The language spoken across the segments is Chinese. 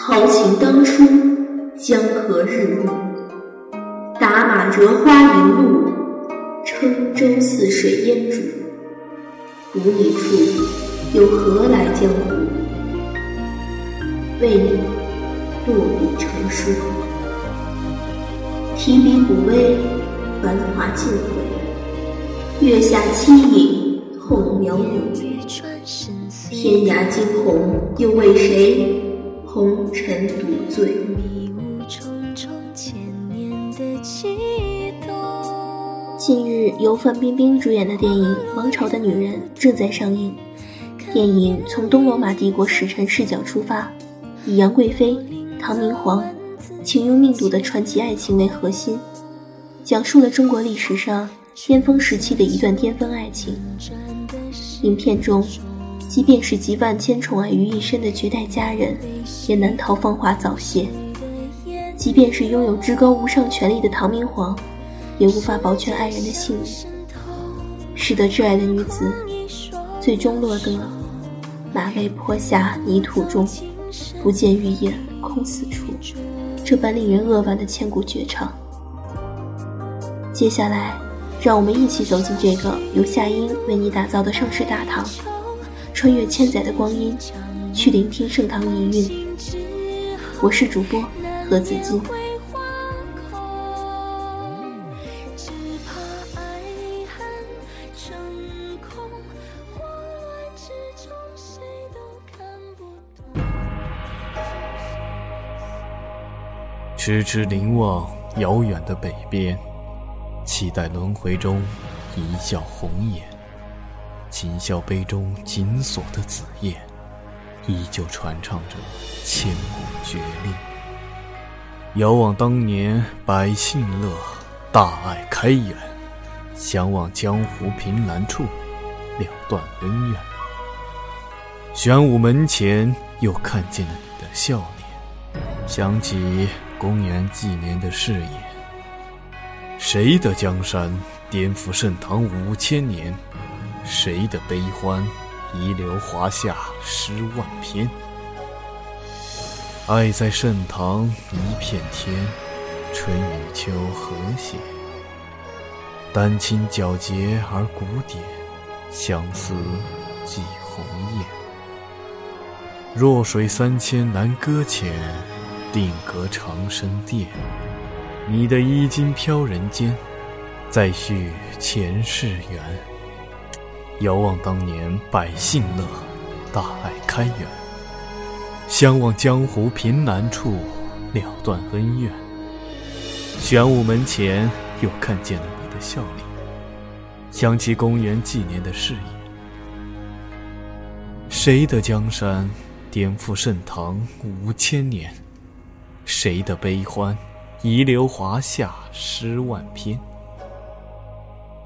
豪情当初，江河日暮。打马折花迎路，撑舟似水烟渚。无你处，又何来江湖？为你落笔成书。提笔古微，繁华尽毁。月下凄影，痛描咏。天涯惊鸿，又为谁？红尘独醉。近日，由范冰冰主演的电影《王朝的女人》正在上映。电影从东罗马帝国使臣视角出发，以杨贵妃、唐明皇情用命赌的传奇爱情为核心，讲述了中国历史上巅峰时期的一段巅峰爱情。影片中，即便是集万千宠爱于一身的绝代佳人，也难逃芳华早谢；即便是拥有至高无上权力的唐明皇。也无法保全爱人的性命，使得挚爱的女子最终落得马嵬坡下泥土中，不见玉叶空死处，这般令人扼腕的千古绝唱。接下来，让我们一起走进这个由夏英为你打造的盛世大唐，穿越千载的光阴，去聆听盛唐遗韵。我是主播何子金。痴痴凝望遥远的北边，期待轮回中一笑红颜。今宵杯中紧锁的紫燕，依旧传唱着千古绝恋。遥望当年百姓乐，大爱开元。相望江湖凭栏处，了断恩怨。玄武门前，又看见了你的笑脸，想起。公元纪年的誓言，谁的江山颠覆盛唐五千年？谁的悲欢遗留华夏诗万篇？爱在盛唐一片天，春与秋和谐，丹青皎洁而古典，相思寄鸿雁。弱水三千难搁浅。定格长生殿，你的衣襟飘人间，再续前世缘。遥望当年百姓乐，大爱开元。相望江湖凭栏处，了断恩怨。玄武门前，又看见了你的笑脸，想起公元纪年的誓言。谁的江山颠覆盛唐五千年？谁的悲欢，遗留华夏诗万篇？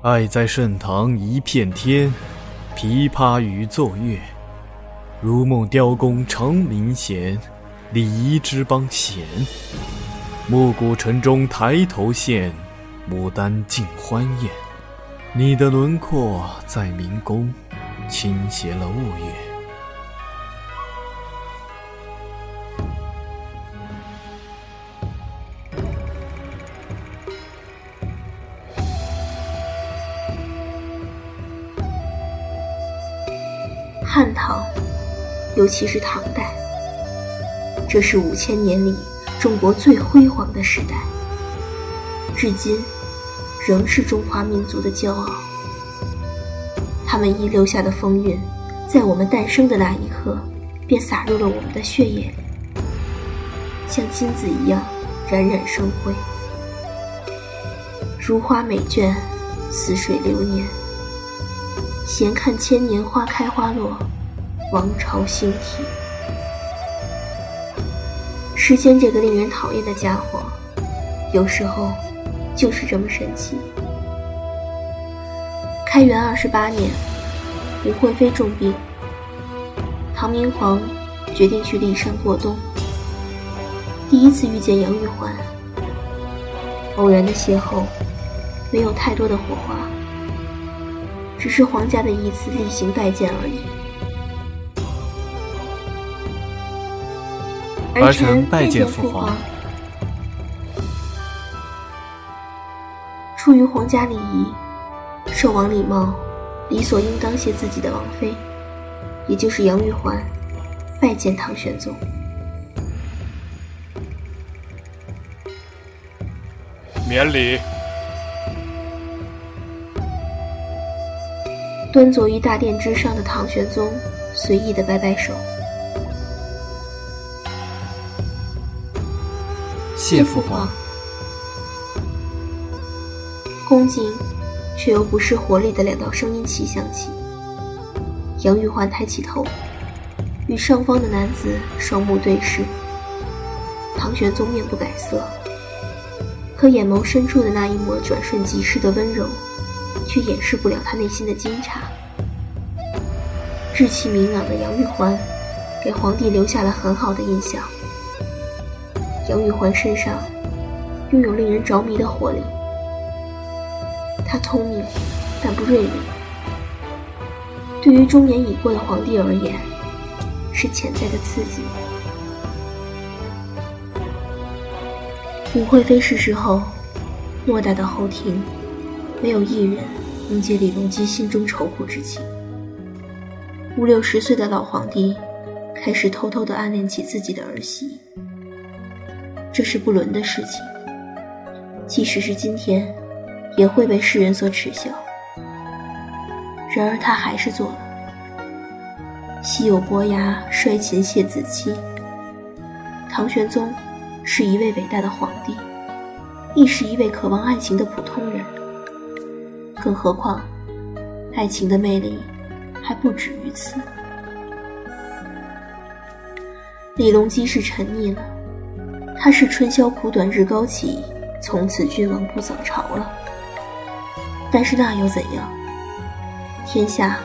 爱在盛唐一片天，琵琶与奏乐。如梦雕弓成名弦，礼仪之邦贤。暮鼓晨钟抬头现，牡丹尽欢颜。你的轮廓在明宫，倾斜了雾月。尤其是唐代，这是五千年里中国最辉煌的时代，至今仍是中华民族的骄傲。他们遗留下的风韵，在我们诞生的那一刻，便洒入了我们的血液里，像金子一样冉冉生辉，如花美眷，似水流年。闲看千年花开花落，王朝兴替。时间这个令人讨厌的家伙，有时候就是这么神奇。开元二十八年，吴惠妃重病，唐明皇决定去骊山过冬。第一次遇见杨玉环，偶然的邂逅，没有太多的火花。只是皇家的一次例行拜见而已。儿臣拜见父皇。出于皇家礼仪，寿王李瑁理所应当携自己的王妃，也就是杨玉环，拜见唐玄宗。免礼。端坐于大殿之上的唐玄宗随意的摆摆手。谢父皇。恭敬却又不失活力的两道声音齐响起。杨玉环抬起头，与上方的男子双目对视。唐玄宗面不改色。可眼眸深处的那一抹转瞬即逝的温柔，却掩饰不了他内心的惊诧。志气明朗的杨玉环，给皇帝留下了很好的印象。杨玉环身上拥有令人着迷的活力，她聪明，但不锐利。对于中年已过的皇帝而言，是潜在的刺激。武惠妃逝世后，偌大的后庭，没有一人能解李隆基心中愁苦之情。五六十岁的老皇帝，开始偷偷的暗恋起自己的儿媳。这是不伦的事情，即使是今天，也会被世人所耻笑。然而他还是做了。昔有伯牙率秦谢子期，唐玄宗。是一位伟大的皇帝，亦是一位渴望爱情的普通人。更何况，爱情的魅力还不止于此。李隆基是沉溺了，他是春宵苦短日高起，从此君王不早朝了。但是那又怎样？天下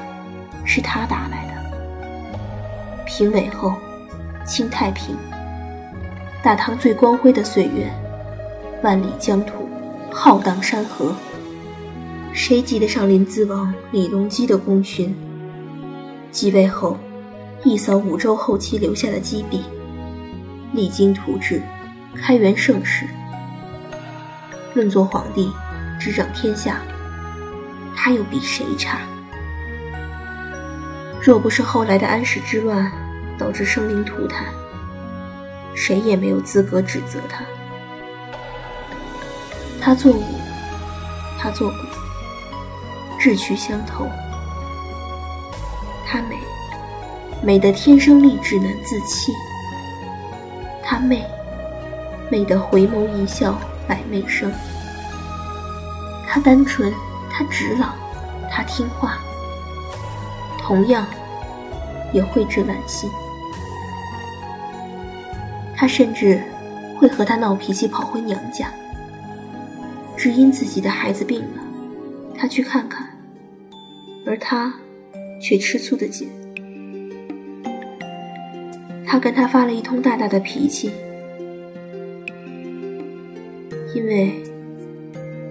是他打来的。平尾后，清太平。大唐最光辉的岁月，万里疆土，浩荡山河，谁及得上临淄王李隆基的功勋？继位后，一扫五周后期留下的积弊，励精图治，开元盛世。论做皇帝，执掌天下，他又比谁差？若不是后来的安史之乱导致生灵涂炭。谁也没有资格指责他。他做武，他做骨，志趣相投。他美，美得天生丽质难自弃。他媚，美得回眸一笑百媚生。他单纯，他直朗，他听话，同样也蕙质兰心。他甚至会和他闹脾气，跑回娘家，只因自己的孩子病了，他去看看，而他却吃醋的紧。他跟他发了一通大大的脾气，因为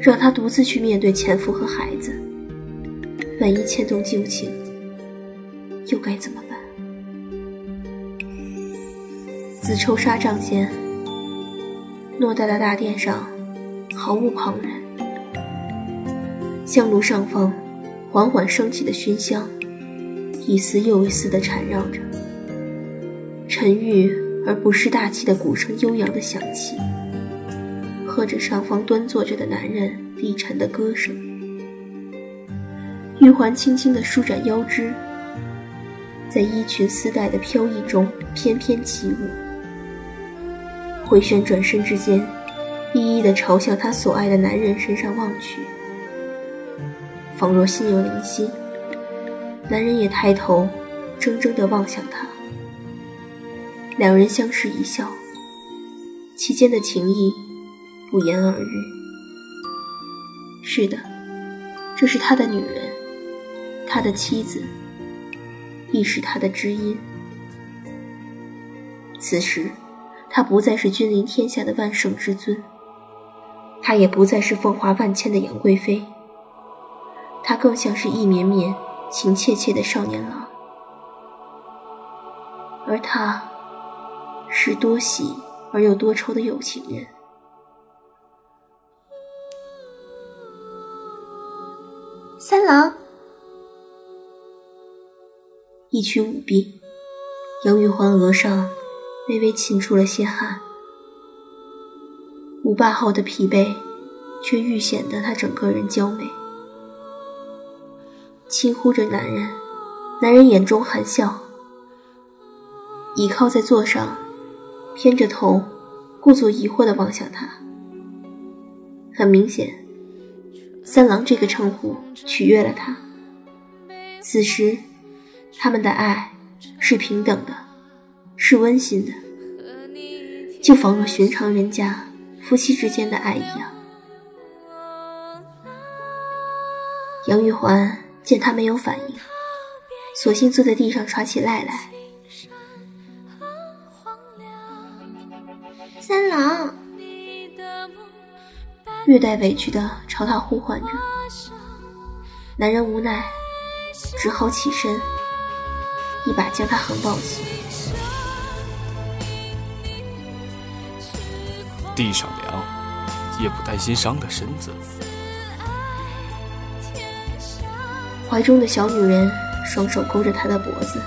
让他独自去面对前夫和孩子，万一牵动旧情，又该怎么办？子抽纱帐前，偌大的大殿上，毫无旁人。香炉上方，缓缓升起的熏香，一丝又一丝地缠绕着。沉郁而不失大气的鼓声悠扬地响起，和着上方端坐着的男人低沉的歌声。玉环轻轻地舒展腰肢，在衣裙丝带的飘逸中翩翩起舞。回旋转身之间，一一的朝向她所爱的男人身上望去，仿若心有灵犀。男人也抬头，怔怔的望向她。两人相视一笑，其间的情谊不言而喻。是的，这是他的女人，他的妻子，亦是他的知音。此时。他不再是君临天下的万圣之尊，他也不再是风华万千的杨贵妃，他更像是意绵绵、情切切的少年郎，而他，是多喜而又多愁的有情人。三郎，一曲舞毕，杨玉环额上微微沁出了些汗。舞罢后的疲惫，却愈显得她整个人娇美。轻呼着男人，男人眼中含笑，倚靠在座上，偏着头，故作疑惑地望向他。很明显，三郎这个称呼取悦了他。此时，他们的爱是平等的，是温馨的，就仿若寻常人家夫妻之间的爱一样。杨玉环。见他没有反应，索性坐在地上耍起赖来。三郎，略带委屈的朝他呼唤着。男人无奈，只好起身，一把将他横抱起。地上凉，也不担心伤了身子。怀中的小女人双手勾着他的脖子，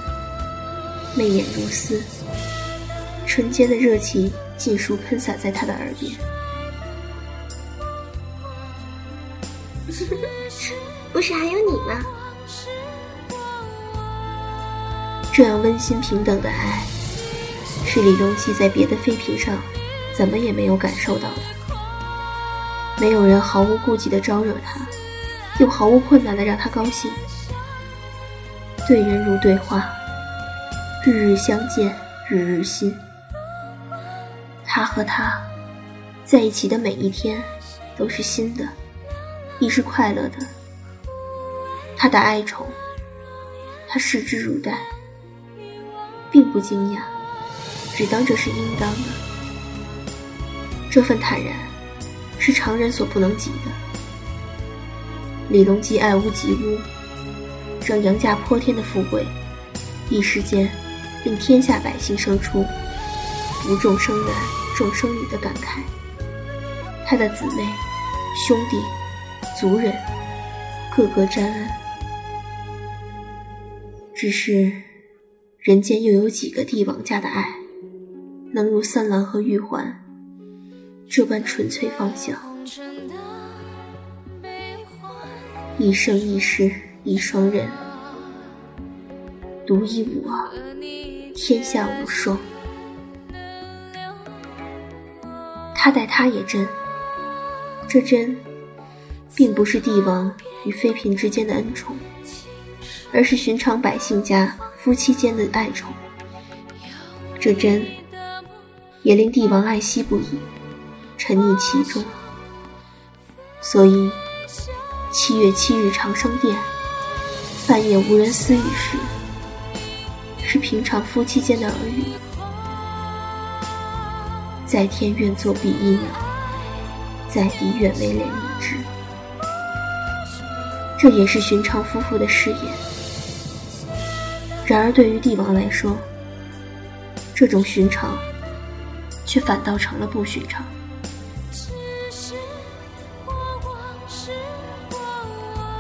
媚眼如丝，唇间的热气尽数喷洒在他的耳边。不是还有你吗？这样温馨平等的爱，是李隆基在别的妃嫔上怎么也没有感受到的。没有人毫无顾忌的招惹他。又毫无困难的让他高兴，对人如对花，日日相见，日日新。他和他在一起的每一天都是新的，亦是快乐的。他的哀愁，他视之如黛，并不惊讶，只当这是应当的。这份坦然，是常人所不能及的。李隆基爱屋及乌，让杨家泼天的富贵，一时间令天下百姓生出“无众生男，众生女”的感慨。他的姊妹、兄弟、族人，个个沾恩。只是，人间又有几个帝王家的爱，能如三郎和玉环这般纯粹放响？一生一世一双人，独一无二，天下无双。他待他也真，这真，并不是帝王与妃嫔之间的恩宠，而是寻常百姓家夫妻间的爱宠。这真，也令帝王爱惜不已，沉溺其中。所以。七月七日长生殿，半夜无人私语时，是平常夫妻间的耳语。在天愿作比翼鸟，在地愿为连理枝。这也是寻常夫妇的誓言。然而对于帝王来说，这种寻常，却反倒成了不寻常。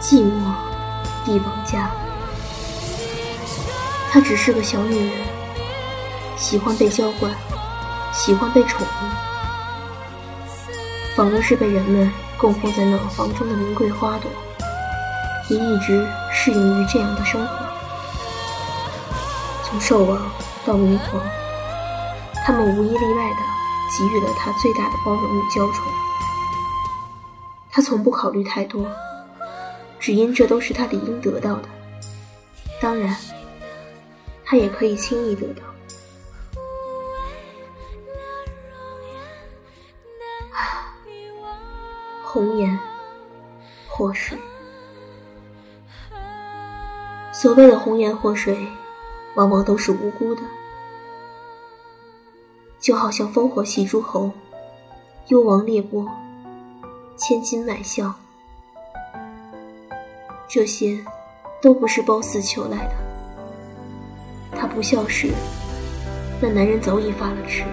寂寞，帝王家。她只是个小女人，喜欢被娇惯，喜欢被宠溺，仿若是被人们供奉在暖房中的名贵花朵，也一直适应于这样的生活。从兽王到明皇，他们无一例外的给予了他最大的包容与娇宠，他从不考虑太多。只因这都是他理应得到的，当然，他也可以轻易得到。啊，红颜祸水，所谓的红颜祸水，往往都是无辜的，就好像烽火戏诸侯、幽王猎波、千金买笑。这些，都不是褒姒求来的。他不孝时，那男人早已发了痴。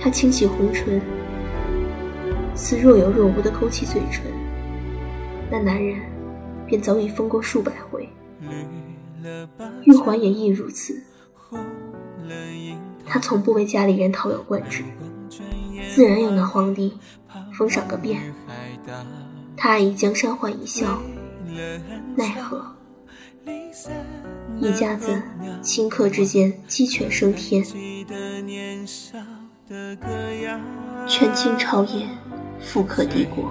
他轻启红唇，似若有若无的勾起嘴唇，那男人便早已疯过数百回。玉环也亦如此，他从不为家里人掏腰灌指，自然要拿皇帝封赏个遍。他爱以江山换一笑，奈何一家子顷刻之间鸡犬升天，权倾朝野，富可敌国。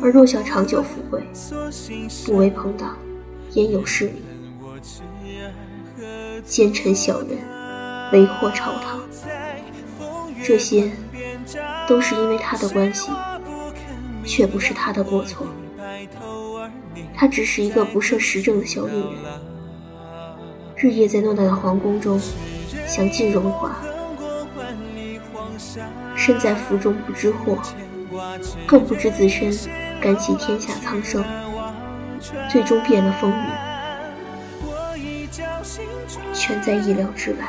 而若想长久富贵，不为朋党，焉有势力？奸臣小人，为祸朝堂，这些都是因为他的关系。却不是他的过错，她只是一个不涉时政的小女人，日夜在偌大的皇宫中享尽荣华，身在福中不知祸，更不知自身甘系天下苍生，最终变了风雨，全在意料之外。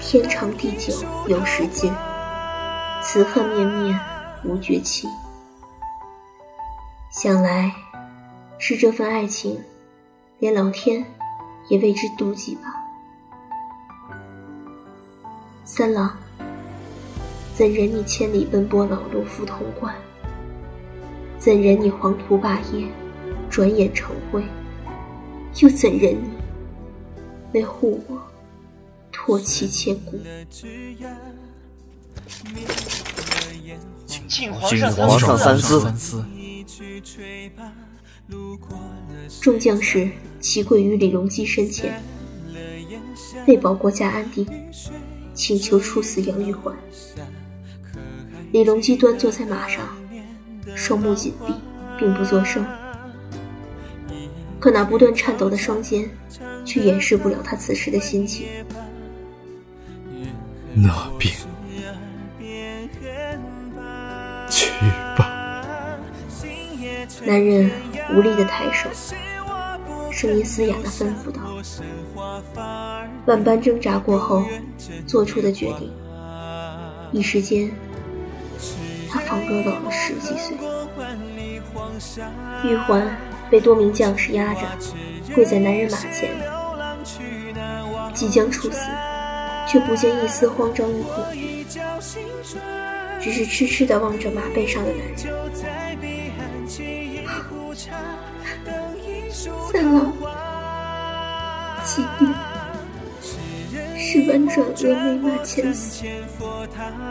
天长地久有时尽。此恨绵绵无绝期，想来是这份爱情，连老天也为之妒忌吧。三郎，怎忍你千里奔波劳碌赴潼关？怎忍你黄土霸业，转眼成灰？又怎忍你为护我，托妻千古？请皇上三思。众将士齐跪于李隆基身前，为保国家安定，请求处死杨玉环。李隆基端坐在马上，双目紧闭，并不作声。可那不断颤抖的双肩，却掩饰不了他此时的心情。那便。男人无力的抬手，声音嘶哑的吩咐道：“万般挣扎过后做出的决定，一时间，他仿若老了十几岁。”玉环被多名将士压着，跪在男人马前，即将处死，却不见一丝慌张与恐惧，只是痴痴地望着马背上的男人。三郎，今夜是婉转峨眉马前死，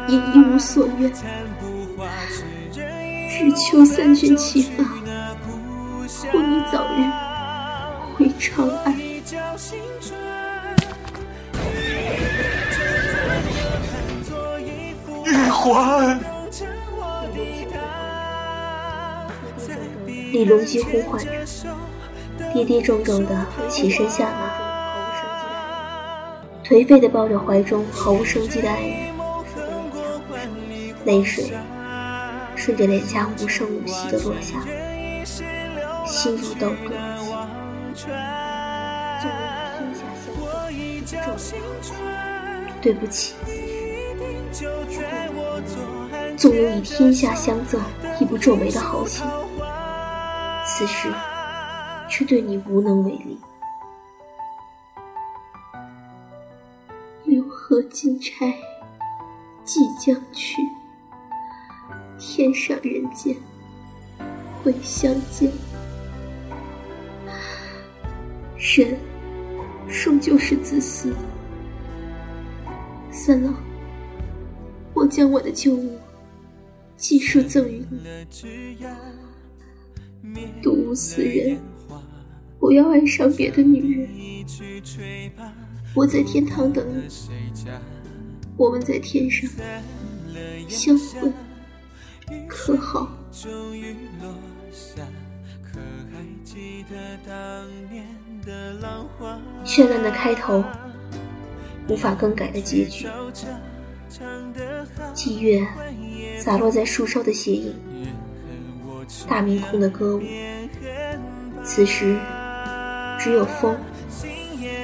也一无所愿，只求三军齐发，护你早日回长安。玉环。李隆基呼唤着，跌跌撞撞地起身下马，颓废地抱着怀中毫无生机的爱人，泪水顺着脸颊无声无息的落下，心如刀割。对不起，纵有以天下相赠亦不皱眉的豪情。此时，却对你无能为力。六合金钗即将去，天上人间会相见。人终究是自私。三郎，我将我的旧物尽数赠予你。独物思人，不要爱上别的女人。我在天堂等你，我们在天上相会，可好？绚烂的开头，无法更改的结局。霁月洒落在树梢的斜影。大明空的歌舞，此时只有风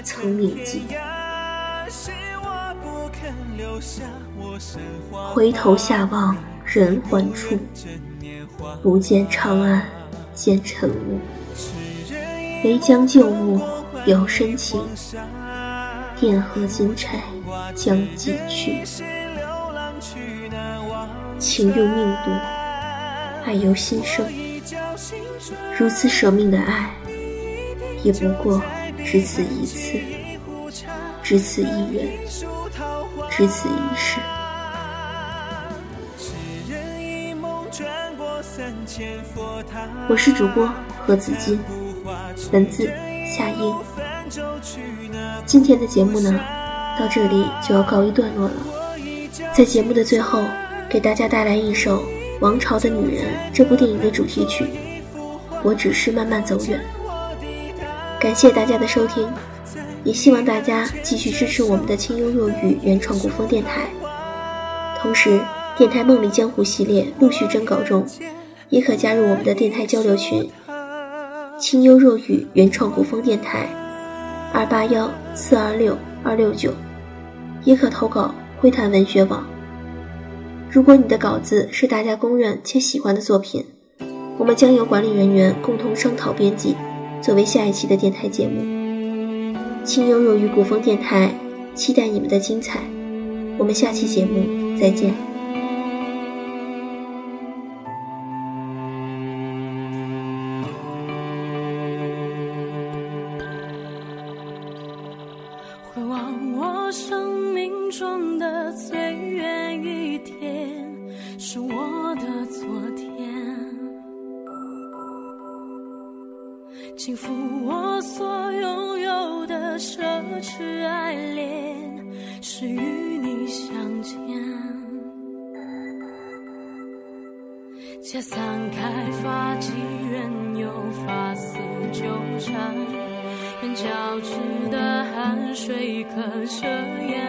曾铭记。回头下望，人寰处，不见长安，见晨雾。唯将旧物留深情，钿合金钗将寄去。情用命度，爱由心生。如此舍命的爱，也不过只此一次，只此一人，只此一世。我是主播何子金，文字夏英。今天的节目呢，到这里就要告一段落了。在节目的最后，给大家带来一首《王朝的女人》这部电影的主题曲。我只是慢慢走远。感谢大家的收听，也希望大家继续支持我们的清幽若雨原创古风电台。同时，电台《梦里江湖》系列陆续征稿中，也可加入我们的电台交流群：清幽若雨原创古风电台二八幺四二六二六九，也可投稿灰谈文学网。如果你的稿子是大家公认且喜欢的作品，我们将由管理人员共同商讨编辑，作为下一期的电台节目。清幽若雨古风电台，期待你们的精彩。我们下期节目再见。幸福我所拥有的奢侈爱恋，是与你相见。且散开发髻，任由发丝纠缠，任交织的汗水可遮掩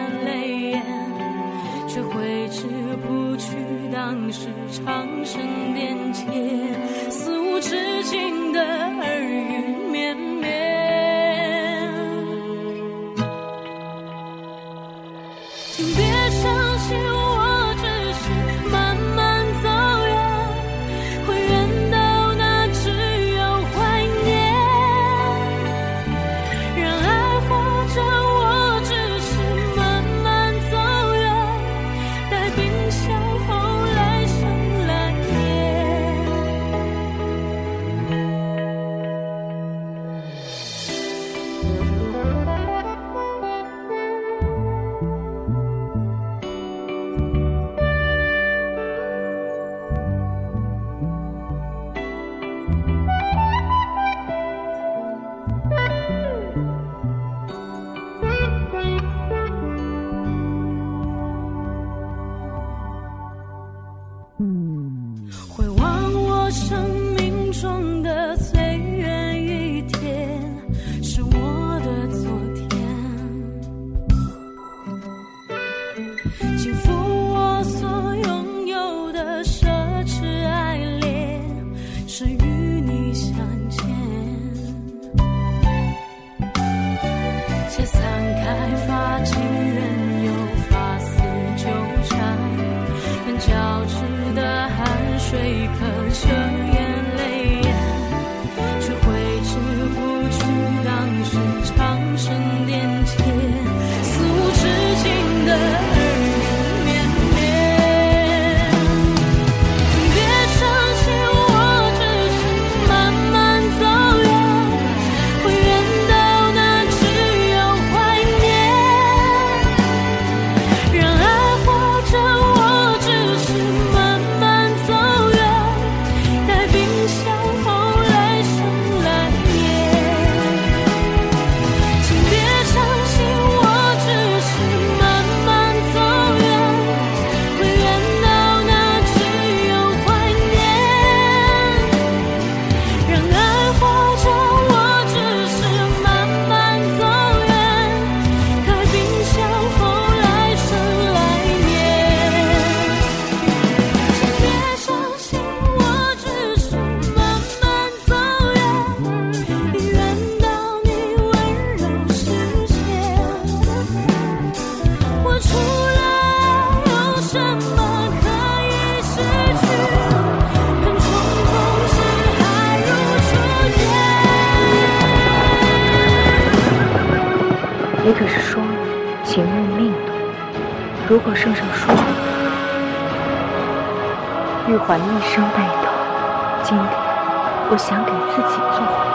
你可是说了请用命赌如果圣上说了玉环一生被动今天我想给自己做